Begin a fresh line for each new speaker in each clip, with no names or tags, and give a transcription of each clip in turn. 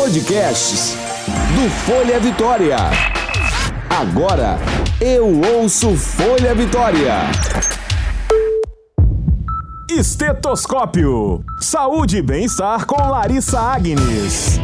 Podcasts do Folha Vitória. Agora eu ouço Folha Vitória. Estetoscópio. Saúde e bem-estar com Larissa Agnes.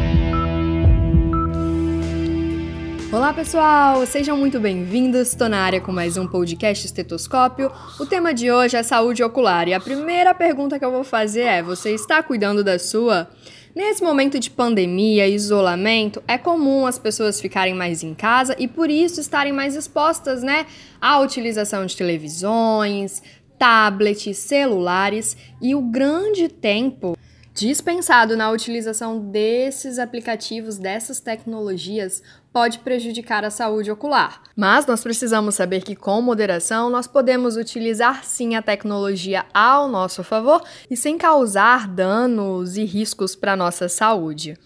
Olá pessoal, sejam muito bem-vindos. Estou na área com mais um podcast Estetoscópio. O tema de hoje é saúde ocular e a primeira pergunta que eu vou fazer é: você está cuidando da sua? Nesse momento de pandemia e isolamento, é comum as pessoas ficarem mais em casa e por isso estarem mais expostas, né, à utilização de televisões, tablets, celulares e o grande tempo dispensado na utilização desses aplicativos, dessas tecnologias, pode prejudicar a saúde ocular. Mas nós precisamos saber que, com moderação, nós podemos utilizar sim a tecnologia ao nosso favor e sem causar danos e riscos para nossa saúde.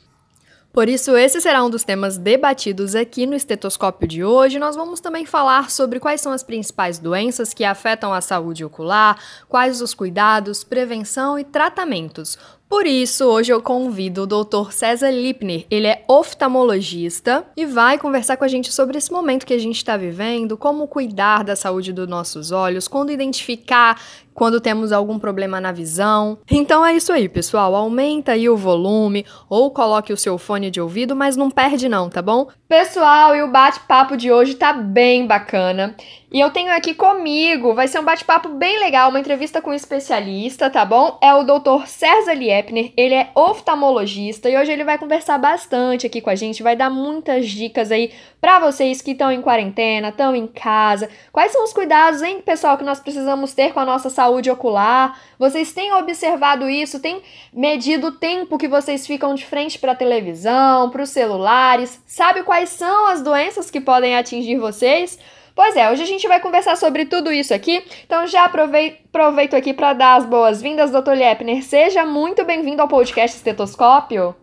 Por isso, esse será um dos temas debatidos aqui no estetoscópio de hoje. Nós vamos também falar sobre quais são as principais doenças que afetam a saúde ocular, quais os cuidados, prevenção e tratamentos. Por isso, hoje eu convido o Dr. César Lipner. Ele é oftalmologista e vai conversar com a gente sobre esse momento que a gente está vivendo, como cuidar da saúde dos nossos olhos, quando identificar quando temos algum problema na visão. Então é isso aí, pessoal. Aumenta aí o volume ou coloque o seu fone de ouvido, mas não perde não, tá bom? Pessoal, e o bate-papo de hoje tá bem bacana. E eu tenho aqui comigo, vai ser um bate-papo bem legal, uma entrevista com um especialista, tá bom? É o Dr. César Liepner, ele é oftalmologista e hoje ele vai conversar bastante aqui com a gente, vai dar muitas dicas aí para vocês que estão em quarentena, estão em casa. Quais são os cuidados, hein, pessoal, que nós precisamos ter com a nossa saúde ocular? Vocês têm observado isso? Têm medido o tempo que vocês ficam de frente para a televisão, para os celulares? Sabe quais são as doenças que podem atingir vocês? Pois é, hoje a gente vai conversar sobre tudo isso aqui, então já aproveito aqui para dar as boas-vindas, Dr. Liepner. Seja muito bem-vindo ao podcast Estetoscópio.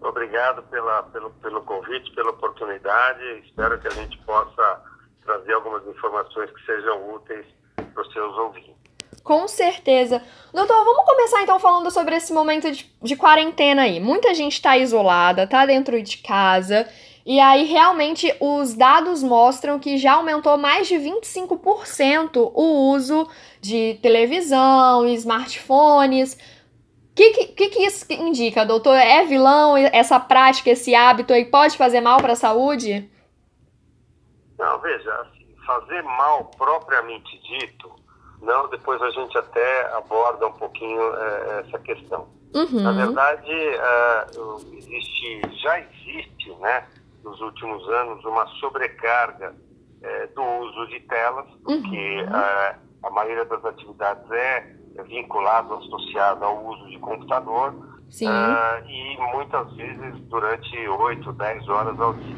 Obrigado pela, pelo, pelo convite, pela oportunidade. Espero que a gente possa trazer algumas informações que sejam úteis para os seus ouvintes.
Com certeza. Doutor, vamos começar então falando sobre esse momento de, de quarentena aí. Muita gente está isolada, está dentro de casa. E aí, realmente, os dados mostram que já aumentou mais de 25% o uso de televisão, smartphones. O que, que, que isso indica, doutor? É vilão essa prática, esse hábito aí pode fazer mal para a saúde?
Não, veja, assim, fazer mal propriamente dito, não, depois a gente até aborda um pouquinho é, essa questão. Uhum. Na verdade, é, existe, já existe, né? Nos últimos anos uma sobrecarga é, do uso de telas, porque uhum. a, a maioria das atividades é vinculada, associada ao uso de computador, uh, e muitas vezes durante 8, 10 horas ao dia.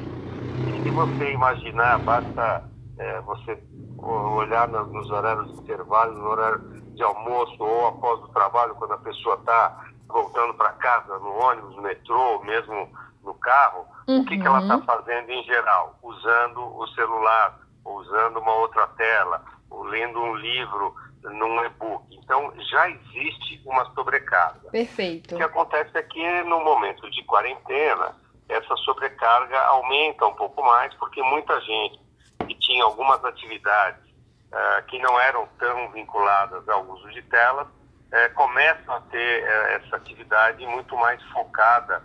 E se você imaginar, basta é, você olhar nos horários de intervalo, no horário de almoço ou após o trabalho, quando a pessoa está voltando para casa, no ônibus, no metrô, mesmo no carro, uhum. o que, que ela está uhum. fazendo em geral? Usando o celular, usando uma outra tela, ou lendo um livro num e-book. Então, já existe uma sobrecarga.
Perfeito.
O que acontece é que no momento de quarentena, essa sobrecarga aumenta um pouco mais, porque muita gente que tinha algumas atividades uh, que não eram tão vinculadas ao uso de telas, uh, começam a ter uh, essa atividade muito mais focada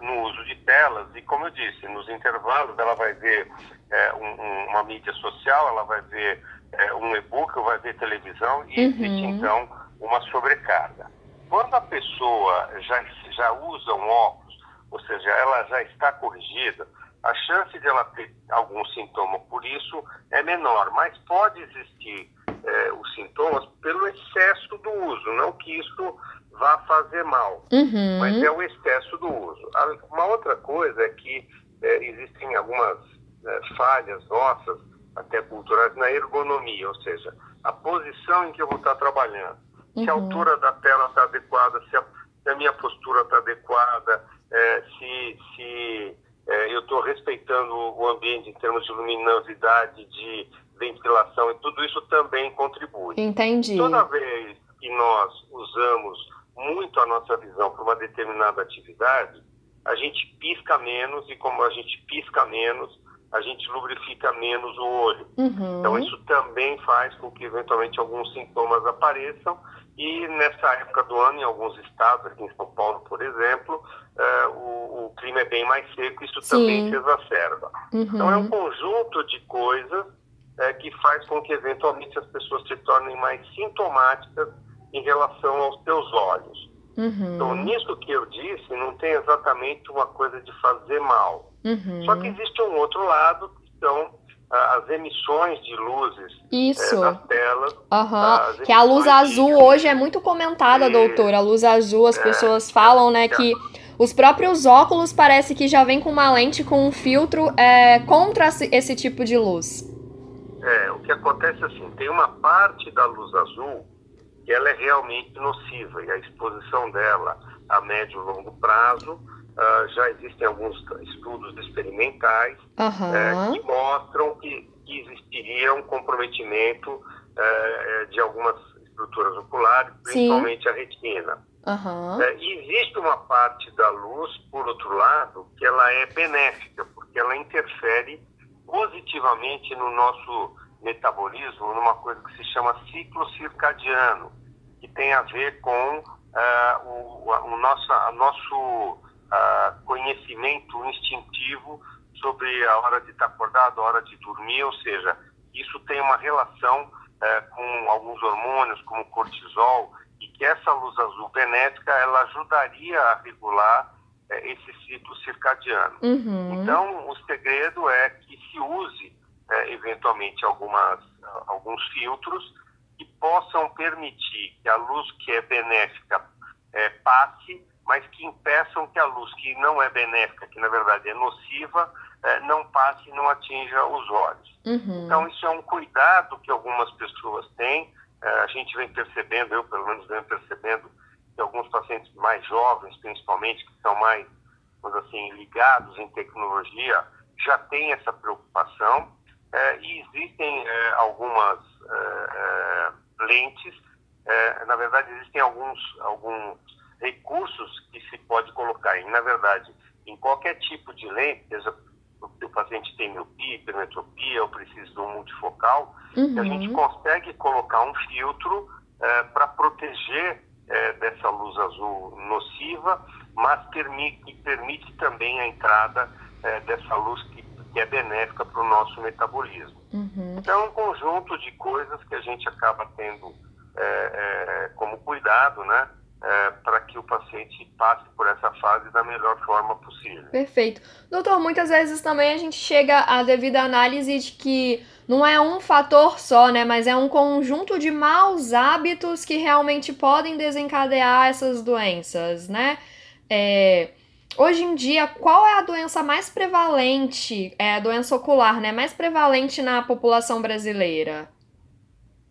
no uso de telas e, como eu disse, nos intervalos ela vai ver é, um, um, uma mídia social, ela vai ver é, um e-book, vai ver televisão e uhum. existe então uma sobrecarga. Quando a pessoa já, já usa um óculos, ou seja, ela já está corrigida, a chance de ela ter algum sintoma por isso é menor, mas pode existir é, os sintomas pelo excesso do uso, não que isso vá fazer mal, uhum. mas é o excesso do uso. Uma outra coisa é que é, existem algumas é, falhas nossas, até culturais, na ergonomia, ou seja, a posição em que eu vou estar trabalhando, uhum. se a uhum. altura da tela está adequada, se a, se a, minha postura está adequada, é, se, se é, eu estou respeitando o ambiente em termos de luminosidade, de ventilação, e tudo isso também contribui.
Entendi.
Toda vez que nós usamos muito a nossa visão para uma determinada atividade, a gente pisca menos e como a gente pisca menos, a gente lubrifica menos o olho. Uhum. Então isso também faz com que eventualmente alguns sintomas apareçam e nessa época do ano, em alguns estados, aqui em São Paulo, por exemplo, uh, o, o, clima é bem mais seco, isso Sim. também se exacerba. Uhum. Então é um conjunto de coisas uh, que faz com que eventualmente as pessoas se tornem mais sintomáticas em relação aos seus olhos. Uhum. Então, nisso que eu disse, não tem exatamente uma coisa de fazer mal. Uhum. Só que existe um outro lado, que são ah, as emissões de luzes
Isso.
É, telas.
Uhum. Que a luz azul de... hoje é muito comentada, e... doutor. A luz azul, as é. pessoas falam, né, que os próprios óculos parece que já vem com uma lente com um filtro é, contra esse tipo de luz.
É, o que acontece é assim, tem uma parte da luz azul que ela é realmente nociva e a exposição dela a médio e longo prazo uh, já existem alguns estudos experimentais uhum. uh, que mostram que, que, existiria um comprometimento uh, de algumas estruturas oculares, principalmente Sim. a retina. Uhum. existe uma parte da luz, por outro lado, que ela é benéfica, porque ela interfere positivamente no nosso metabolismo numa coisa que se chama ciclo circadiano, que tem a ver com uh, o, o nosso, a nosso uh, conhecimento instintivo sobre a hora de estar acordado, a hora de dormir, ou seja, isso tem uma relação uh, com alguns hormônios, como cortisol, e que essa luz azul benéfica ela ajudaria a regular esse ciclo circadiano. Uhum. Então, o segredo é que se use eventualmente algumas, alguns filtros que possam permitir que a luz que é benéfica é, passe, mas que impeçam que a luz que não é benéfica, que na verdade é nociva, é, não passe e não atinja os olhos. Uhum. Então, isso é um cuidado que algumas pessoas têm. É, a gente vem percebendo, eu pelo menos venho percebendo, que alguns pacientes mais jovens, principalmente, que são mais, vamos assim, ligados em tecnologia, já têm essa preocupação. É, e existem é, algumas é, é, lentes, é, na verdade existem alguns, alguns recursos que se pode colocar em, na verdade, em qualquer tipo de lente, seja o paciente tem miopia, hipermetropia, ou precisa de um multifocal, uhum. a gente consegue colocar um filtro para proteger dessa luz azul nociva, mas permite, permite também a entrada dessa luz que que é benéfica para o nosso metabolismo. Uhum. Então, é um conjunto de coisas que a gente acaba tendo é, é, como cuidado, né? É, para que o paciente passe por essa fase da melhor forma possível.
Perfeito. Doutor, muitas vezes também a gente chega à devida análise de que não é um fator só, né? Mas é um conjunto de maus hábitos que realmente podem desencadear essas doenças, né? É, Hoje em dia, qual é a doença mais prevalente, é a doença ocular, né, mais prevalente na população brasileira?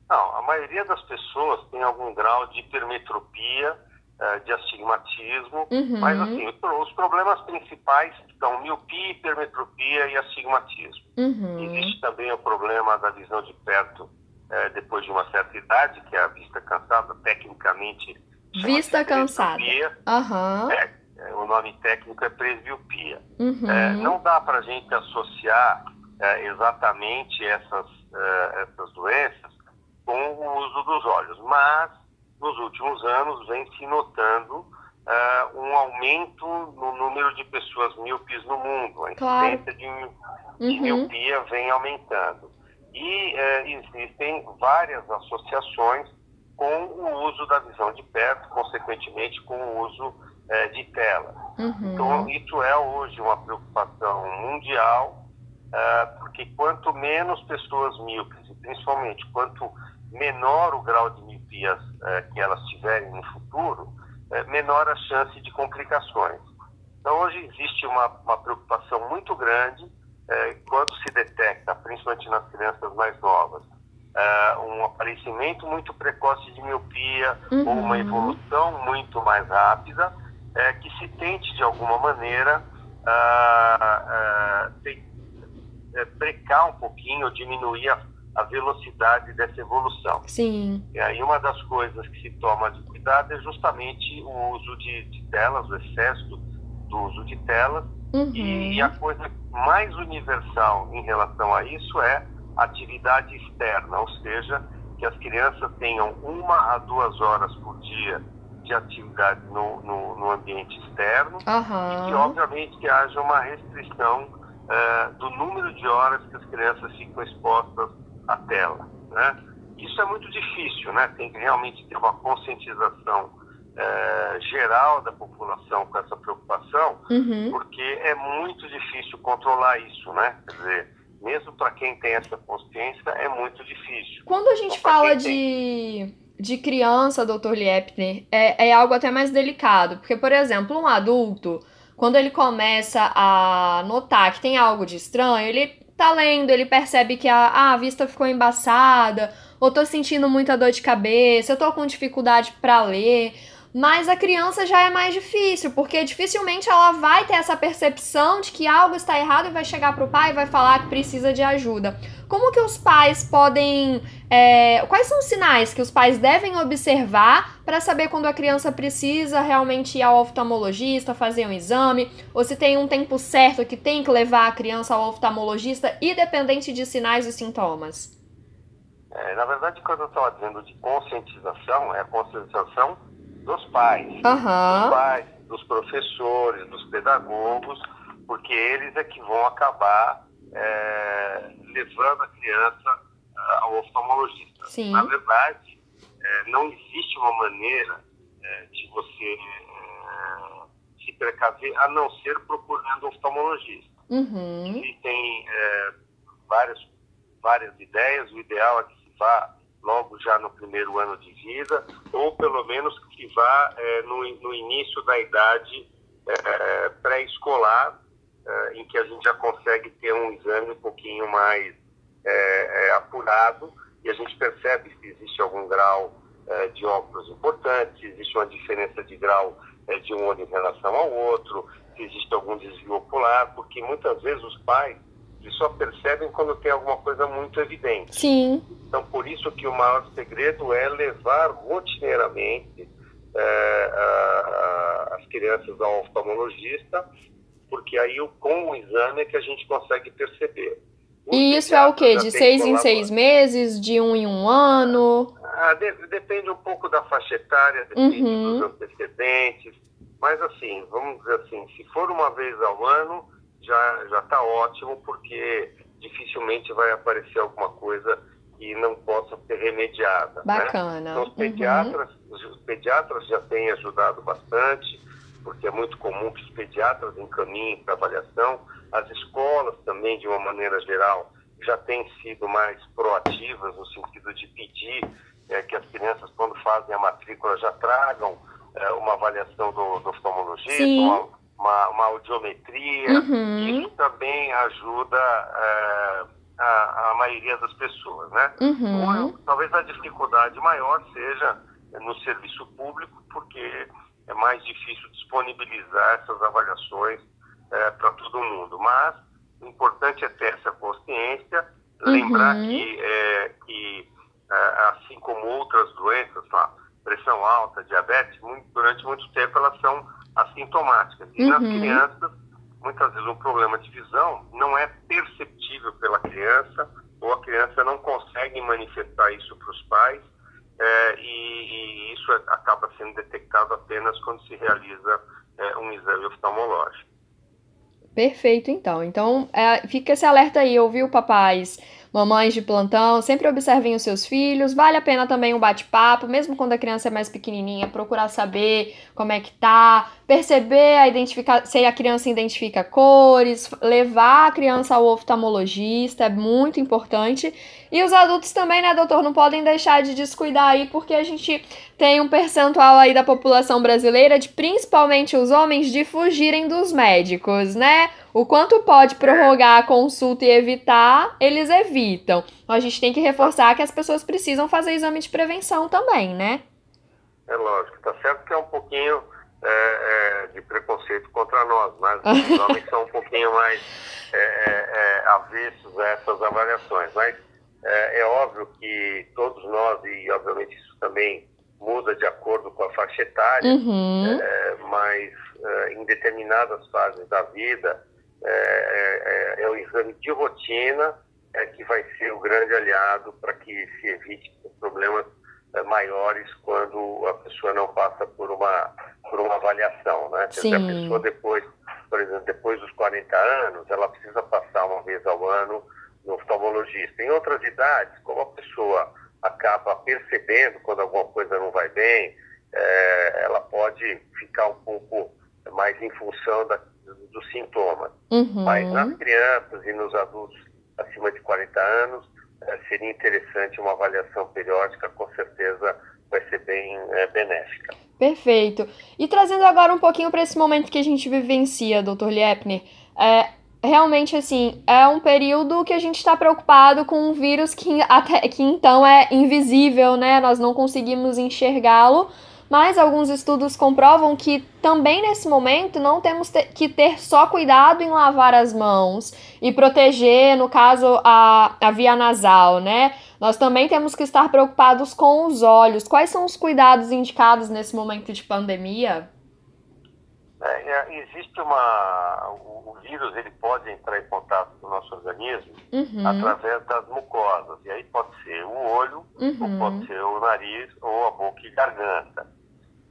Não, a maioria das pessoas tem algum grau de hipermetropia, eh, de astigmatismo, uhum. mas assim, os problemas principais são miopia, hipermetropia e astigmatismo. Uhum. Existe também o problema da visão de perto eh, depois de uma certa idade, que é a vista cansada, tecnicamente.
Vista cansada. Uhum.
É, é, o nome técnico é presbiopia. Uhum. É, não dá para a gente associar é, exatamente essas, é, essas doenças com o uso dos olhos, mas nos últimos anos vem se notando é, um aumento no número de pessoas míopes no mundo. A incidência claro. de, de uhum. miopia vem aumentando. E é, existem várias associações com o uso da visão de perto, consequentemente com o uso é, de tela. Uhum. Então, isso é hoje uma preocupação mundial, é, porque quanto menos pessoas míopes, e principalmente quanto menor o grau de miopia é, que elas tiverem no futuro, é, menor a chance de complicações. Então, hoje existe uma, uma preocupação muito grande é, quando se detecta, principalmente nas crianças mais novas, Uh, um aparecimento muito precoce de miopia uhum. ou uma evolução muito mais rápida, é, que se tente de alguma maneira uh, uh, brecar um pouquinho, diminuir a, a, velocidade dessa evolução.
Sim.
E aí uma das coisas que se toma de cuidado é justamente o uso de, de telas, o excesso do uso de telas.
Uhum.
E, e a coisa mais universal em relação a isso é atividade externa, ou seja, que as crianças tenham uma a duas horas por dia de atividade no, no, no ambiente externo
uhum.
e que, obviamente, que haja uma restrição uh, do número de horas que as crianças ficam expostas à tela. Né? Isso é muito difícil, né? tem que realmente ter uma conscientização uh, geral da população com essa preocupação,
uhum.
porque é muito difícil controlar isso, né? Quer dizer, mesmo para quem tem essa consciência, é muito difícil.
Quando a gente então, fala de, de criança, doutor Liepner, é, é algo até mais delicado. Porque, por exemplo, um adulto, quando ele começa a notar que tem algo de estranho, ele tá lendo, ele percebe que a, a vista ficou embaçada, ou tô sentindo muita dor de cabeça, eu tô com dificuldade para ler. Mas a criança já é mais difícil, porque dificilmente ela vai ter essa percepção de que algo está errado e vai chegar para o pai e vai falar que precisa de ajuda. Como que os pais podem. É, quais são os sinais que os pais devem observar para saber quando a criança precisa realmente ir ao oftalmologista, fazer um exame, ou se tem um tempo certo que tem que levar a criança ao oftalmologista, independente de sinais e sintomas?
É, na verdade, quando eu estava dizendo de conscientização, é a conscientização dos pais,
uhum.
dos pais, dos professores, dos pedagogos, porque eles é que vão acabar é, levando a criança ao oftalmologista.
Sim.
Na verdade, é, não existe uma maneira é, de você é, se precaver a não ser procurando oftalmologista.
Uhum.
Existem é, várias, várias ideias, o ideal é que se vá logo já no primeiro ano de vida, ou pelo menos que vá é, no, no, início da idade é, pré-escolar, é, em que a gente já consegue ter um exame um pouquinho mais é, é, apurado e a gente percebe se existe algum grau é, de óculos importante, se existe uma diferença de grau de um olho em relação ao outro, se existe algum desvio ocular, porque muitas vezes os pais eles só percebem quando tem alguma coisa muito evidente.
Sim.
Então, por isso que o maior segredo é levar rotineiramente é, a, a, as crianças ao oftalmologista, porque aí com o exame é que a gente consegue perceber.
e isso é o quê? De seis em seis meses? De um em um ano?
Ah, de, depende um pouco da faixa etária, depende uhum. dos antecedentes. Mas assim, vamos dizer assim, se for uma vez ao ano, já já está ótimo porque dificilmente vai aparecer alguma coisa que não possa ser remediada.
Né? Bacana.
Né? Então, os pediatras, uhum. os pediatras já têm ajudado bastante, porque é muito comum que os pediatras encaminhem para avaliação. As escolas também, de uma maneira geral, já têm sido mais proativas no sentido de pedir é, que as crianças, quando fazem a matrícula, já tragam é, uma avaliação do, do oftalmologista, uma, uma, uma audiometria.
Uhum.
Isso também ajuda é, a, a, maioria das pessoas, né?
Uhum.
Ou, talvez a dificuldade maior seja no serviço público, porque é mais difícil disponibilizar essas avaliações é, para todo mundo. Mas o importante é ter essa consciência,
uhum.
lembrar que, é, que é, assim como outras doenças, tá? pressão alta, diabetes, muito, durante muito tempo elas são assintomáticas. E uhum. nas crianças, muitas vezes o problema de visão não é perceptível pela criança, ou a criança não consegue manifestar isso para os pais, é, e, e, isso acaba sendo detectado apenas quando se realiza é, um exame oftalmológico.
Perfeito, então. Então, é, fica esse alerta aí, ouviu, papais? Mamães de plantão, sempre observem os seus filhos. Vale a pena também um bate-papo, mesmo quando a criança é mais pequenininha, procurar saber como é que tá, perceber a identificar, se a criança identifica cores, levar a criança ao oftalmologista, é muito importante. E os adultos também, né, doutor, não podem deixar de descuidar aí, porque a gente tem um percentual aí da população brasileira, de principalmente os homens, de fugirem dos médicos, né? O quanto pode prorrogar a consulta e evitar, eles evitam. A gente tem que reforçar que as pessoas precisam fazer exame de prevenção também, né?
É lógico, tá certo que é um pouquinho é, é, de preconceito contra nós, mas os homens são um pouquinho mais é, é, é, avessos a essas avaliações. Mas é, é, óbvio que todos nós, e obviamente isso também muda de acordo com a faixa etária,
Uhum.
mas em determinadas fases da vida é, é, é o exame de rotina é que vai ser o grande aliado para que se evite problemas é, maiores quando a pessoa não passa por uma por uma avaliação, né? Quer dizer,
Sim.
a pessoa depois, por exemplo, depois dos 40 anos, ela precisa passar uma vez ao ano no oftalmologista. Em outras idades, como a pessoa acaba percebendo quando alguma coisa não vai bem, é, ela pode ficar um pouco mais em função da, dos sintomas.
Uhum.
Mas nas crianças e nos adultos acima de 40 anos, eh, seria interessante uma avaliação periódica, com certeza vai ser bem eh, benéfica.
Perfeito. E trazendo agora um pouquinho para esse momento que a gente vivencia, Dr. Liepner, é, realmente assim, é um período que a gente está preocupado com um vírus que, até, que então é invisível, né? Nós não conseguimos enxergá-lo, mas alguns estudos comprovam que também nesse momento não temos te- que ter só cuidado em lavar as mãos e proteger, no caso, a, a via nasal, né? Nós também temos que estar preocupados com os olhos. Quais são os cuidados indicados nesse momento de pandemia?
É, é, existe uma... O, vírus ele pode entrar em contato com o nosso organismo
Uhum,
através das mucosas. E aí pode ser o olho, ou
uhum,
pode ser o nariz, ou a boca e garganta.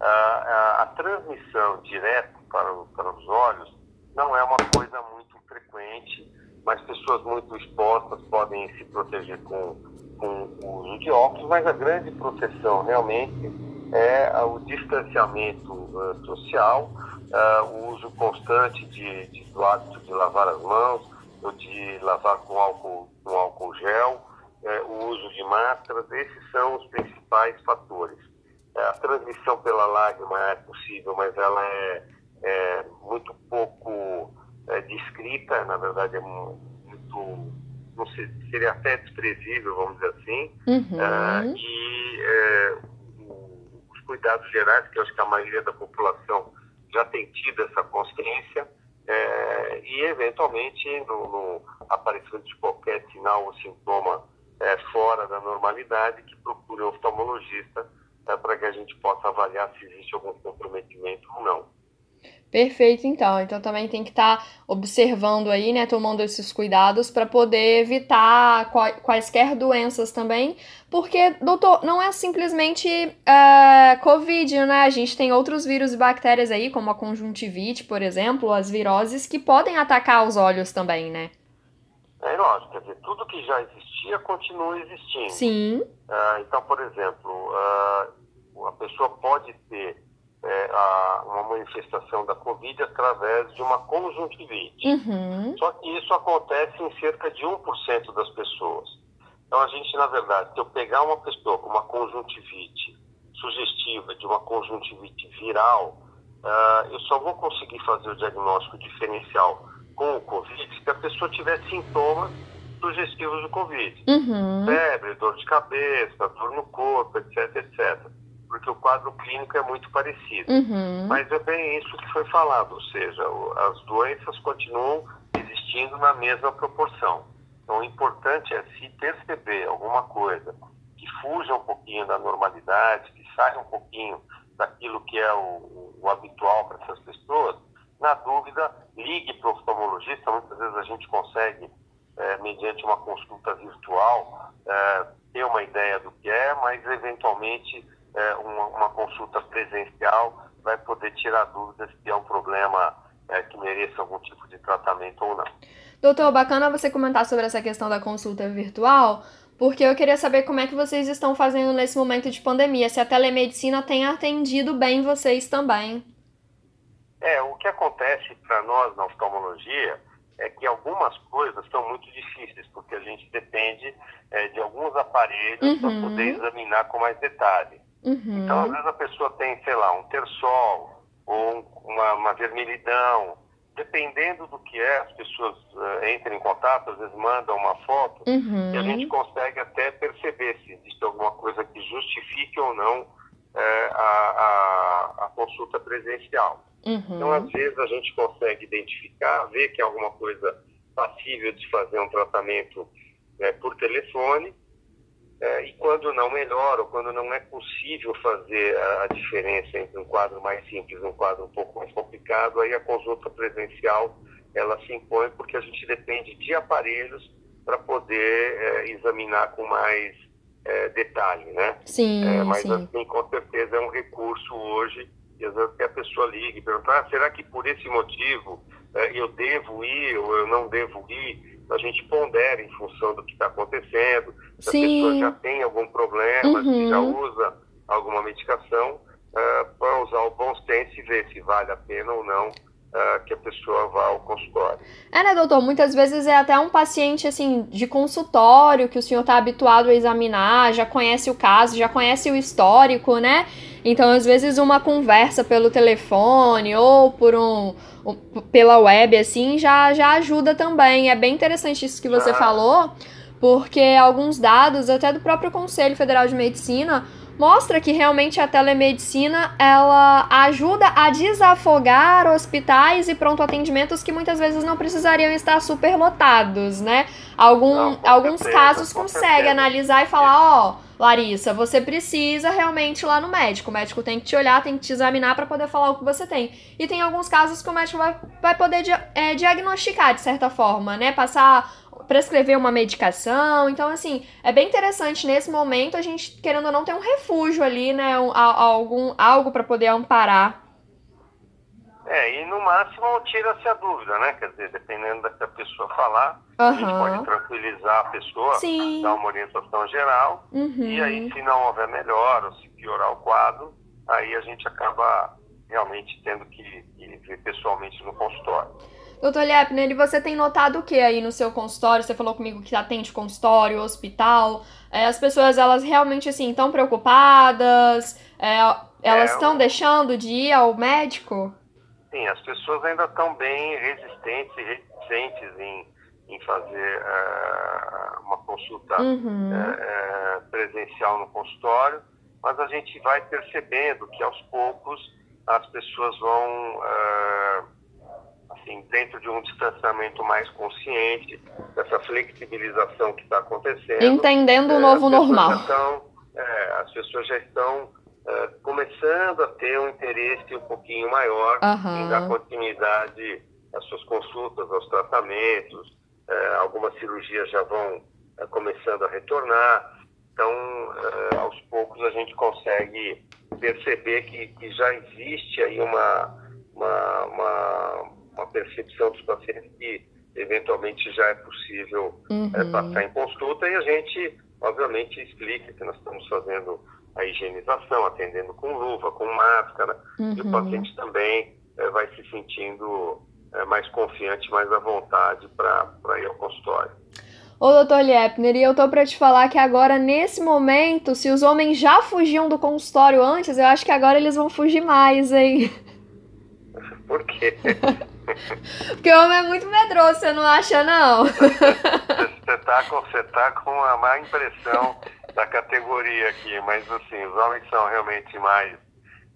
A, a, a transmissão direta para, para os olhos não é uma coisa muito frequente, mas pessoas muito expostas podem se proteger com, com o uso de óculos, mas a grande proteção realmente é ah, o distanciamento ah, social, ah, o uso constante de, de- do hábito de lavar as mãos, ou de lavar com álcool, com álcool gel, eh, o uso de máscaras, esses são os principais fatores. Eh, a transmissão pela lágrima é possível, mas ela é, é muito pouco eh, descrita, na verdade é mu- muito, não sei, seria até desprezível, vamos dizer assim,
uhum.
e eh, o- os cuidados gerais, que eu acho que a maioria da população já tem tido essa consciência, e eventualmente no, no aparecimento de qualquer sinal ou sintoma fora da normalidade, que procure um oftalmologista para que a gente possa avaliar se existe algum comprometimento ou não.
Perfeito, então. Então também tem que estar observando aí, né, tomando esses cuidados para poder evitar qua- quaisquer doenças também, porque, doutor, não é simplesmente é, Covid, né? A gente tem outros vírus e bactérias aí, como a conjuntivite, por exemplo, as viroses, que podem atacar os olhos também, né?
É lógico, quer dizer, tudo que já existia continua existindo.
Sim.
Ah, então, por exemplo, ah, a pessoa pode ter eh, a- uma manifestação da Covid através de uma conjuntivite.
Uhum.
Só que isso acontece em cerca de 1% das pessoas. Então, a gente, na verdade, se eu pegar uma pessoa com uma conjuntivite sugestiva de uma conjuntivite viral, ah, eu só vou conseguir fazer o diagnóstico diferencial com o Covid se a pessoa tiver sintomas sugestivos do Covid
Uhum.
febre, dor de cabeça, dor no corpo, etc, etc. Porque o quadro clínico é muito parecido.
Uhum.
Mas é bem isso que foi falado, ou seja, as doenças continuam existindo na mesma proporção. Então, o importante é se perceber alguma coisa que fuja um pouquinho da normalidade, que saia um pouquinho daquilo que é o, o- habitual para essas pessoas, na dúvida, ligue para o oftalmologista. Muitas vezes a gente consegue, mediante uma consulta virtual, eh, ter uma ideia do que é, mas eventualmente eh, uma, uma consulta presencial vai poder tirar dúvidas se é um problema eh, que mereça algum tipo de tratamento ou não.
Doutor, bacana você comentar sobre essa questão da consulta virtual, porque eu queria saber como é que vocês estão fazendo nesse momento de pandemia, se a telemedicina tem atendido bem vocês também.
É, o que acontece para nós na oftalmologia é que algumas coisas são muito difíceis, porque a gente depende eh, de alguns aparelhos para
Uhum.
poder examinar com mais detalhe. Então, às
Uhum.
vezes a pessoa tem, sei lá, um terçol ou um- uma, uma vermelhidão. Dependendo do que é, as pessoas eh, entram em contato, às vezes mandam uma foto e a gente
Uhum.
consegue até perceber se existe alguma coisa que justifique ou não eh, a, a, a consulta presencial. Então,
Uhum.
às vezes, a gente consegue identificar, ver que é alguma coisa passível de fazer um tratamento eh, por telefone, é, e quando não melhora, ou quando não é possível fazer a, a, diferença entre um quadro mais simples e um quadro um pouco mais complicado, aí a consulta presencial ela se impõe porque a gente depende de aparelhos para poder é, examinar com mais é, detalhe, né?
Sim,
é, mas
sim.
assim, com certeza é um recurso hoje e às vezes a pessoa liga e pergunta, ah, será que por esse motivo é, eu devo ir ou eu não devo ir? A gente pondera em função do que está acontecendo, se
sim.
a pessoa já tem algum problema,
uhum.
se já usa alguma medicação, uh, para usar o bom senso e ver se vale a pena ou não uh, que a pessoa vá ao consultório.
É, né, doutor? Muitas vezes é até um paciente, assim, de consultório que o senhor está habituado a examinar, já conhece o caso, já conhece o histórico, né? Então, às vezes, uma conversa pelo telefone ou por um, pela web, assim, já, já ajuda também. É bem interessante isso que você ah. falou, porque alguns dados, até do próprio Conselho Federal de Medicina, mostra que realmente a telemedicina ela ajuda a desafogar hospitais e pronto atendimentos que muitas vezes não precisariam estar superlotados, né? Algum,
não,
alguns
certeza,
casos consegue
certeza.
analisar e falar, ó, Larissa, você precisa realmente ir lá no médico. O médico tem que te olhar, tem que te examinar para poder falar o que você tem. E tem alguns casos que o médico vai, vai poder é, diagnosticar de certa forma, né? Passar prescrever uma medicação. Então, assim, é bem interessante nesse momento a gente, querendo ou não, ter um refúgio ali, né? Um, algum, algo para poder amparar.
É, e no máximo tira-se a dúvida, né? Quer dizer, dependendo da que a pessoa falar,
uhum.
a gente pode tranquilizar a pessoa,
Sim.
dar uma orientação geral,
uhum.
e aí se não houver melhor ou se piorar o quadro, aí a gente acaba realmente tendo que, que ver pessoalmente no consultório.
Doutor Liepner, e você tem notado o que aí no seu consultório? Você falou comigo que atende consultório, hospital. É, as pessoas, elas realmente, assim, estão preocupadas? É, elas estão é, eu... deixando de ir ao médico?
Sim, as pessoas ainda estão bem resistentes e reticentes em, em fazer uh, uma consulta
uhum.
uh, presencial no consultório, mas a gente vai percebendo que aos poucos as pessoas vão... Uh, assim, dentro de um distanciamento mais consciente, dessa flexibilização que está acontecendo.
Entendendo o novo normal.
Estão, é, as pessoas já estão é, começando a ter um interesse um pouquinho maior
uhum.
em dar continuidade às suas consultas, aos tratamentos. É, algumas cirurgias já vão é, começando a retornar. Então, aos poucos, a gente consegue perceber que, que já existe aí uma, uma, uma uma percepção dos pacientes que eventualmente já é possível
uhum.
é, passar em consulta e a gente, obviamente, explica que nós estamos fazendo a higienização, atendendo com luva, com máscara,
uhum.
e o paciente também é, vai se sentindo é, mais confiante, mais à vontade para ir ao consultório.
Ô, doutor Liepner, e eu tô para te falar que agora, nesse momento, se os homens já fugiam do consultório antes, eu acho que agora eles vão fugir mais, hein?
Por quê?
Porque o homem é muito medroso, você não acha, não?
Você tá com, você tá com a má impressão da categoria aqui, mas assim, os homens são realmente mais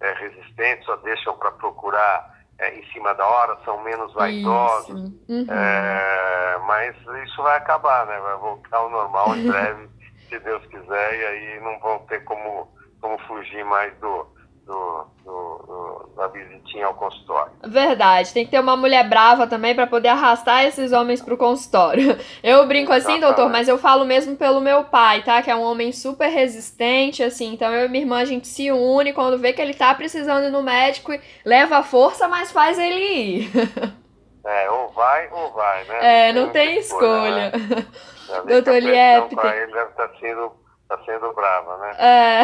é, resistentes, só deixam para procurar é, em cima da hora, são menos vaidosos.
Uhum.
É, mas isso vai acabar, né? Vai voltar ao normal em breve, se Deus quiser, e aí não vão ter como, como fugir mais do, do, do, da visitinha ao consultório.
Verdade, tem que ter uma mulher brava também para poder arrastar esses homens pro consultório. Eu brinco assim, Exatamente. doutor, mas eu falo mesmo pelo meu pai, tá? Que é um homem super resistente, assim. Então eu e minha irmã a gente se une quando vê que ele tá precisando ir no médico, leva a força, mas faz ele ir.
É, ou vai ou vai, né?
É, não, não tem, tem escolha. escolha.
Né? Doutor Liep. Ele deve estar tá sendo Tá sendo brava, né?
É.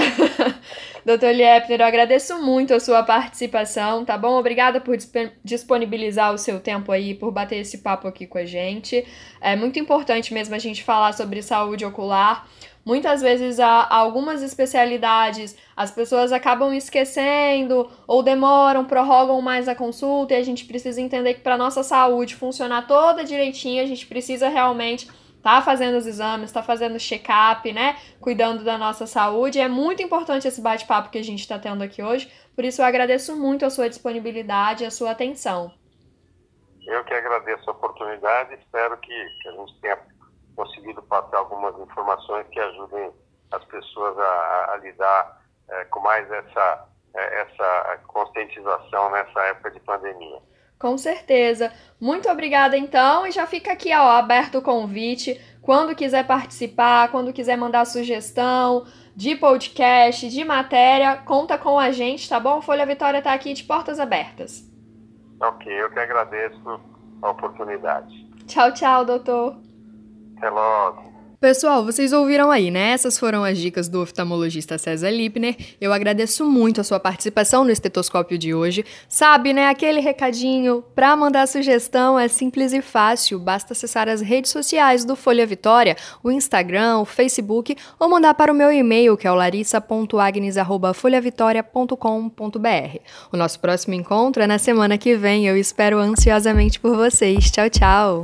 Doutor Liepner, eu agradeço muito a sua participação, tá bom? Obrigada por disponibilizar o seu tempo aí, por bater esse papo aqui com a gente. É muito importante mesmo a gente falar sobre saúde ocular. Muitas vezes há algumas especialidades as pessoas acabam esquecendo ou demoram, prorrogam mais a consulta e a gente precisa entender que para nossa saúde funcionar toda direitinho, a gente precisa realmente tá fazendo os exames, tá fazendo check-up, né? Cuidando da nossa saúde. É muito importante esse bate-papo que a gente está tendo aqui hoje. Por isso eu agradeço muito a sua disponibilidade e a sua atenção.
Eu que agradeço a oportunidade, espero que, que a gente tenha conseguido passar algumas informações que ajudem as pessoas a, a lidar é, com mais essa, é, essa conscientização nessa época de pandemia.
Com certeza. Muito obrigada então, e já fica aqui ó, aberto o convite. Quando quiser participar, quando quiser mandar sugestão de podcast, de matéria, conta com a gente, tá bom? Folha Vitória está aqui de portas abertas.
Ok, eu que agradeço a oportunidade.
Tchau, tchau, doutor.
Até logo.
Pessoal, vocês ouviram aí, né? Essas foram as dicas do oftalmologista César Lipner. Eu agradeço muito a sua participação no estetoscópio de hoje. Sabe, né? Aquele recadinho para mandar sugestão é simples e fácil. Basta acessar as redes sociais do Folha Vitória, o Instagram, o Facebook ou mandar para o meu e-mail que é o larissa.agnes@folhavitoria.com.br. O nosso próximo encontro é na semana que vem. Eu espero ansiosamente por vocês. Tchau, tchau.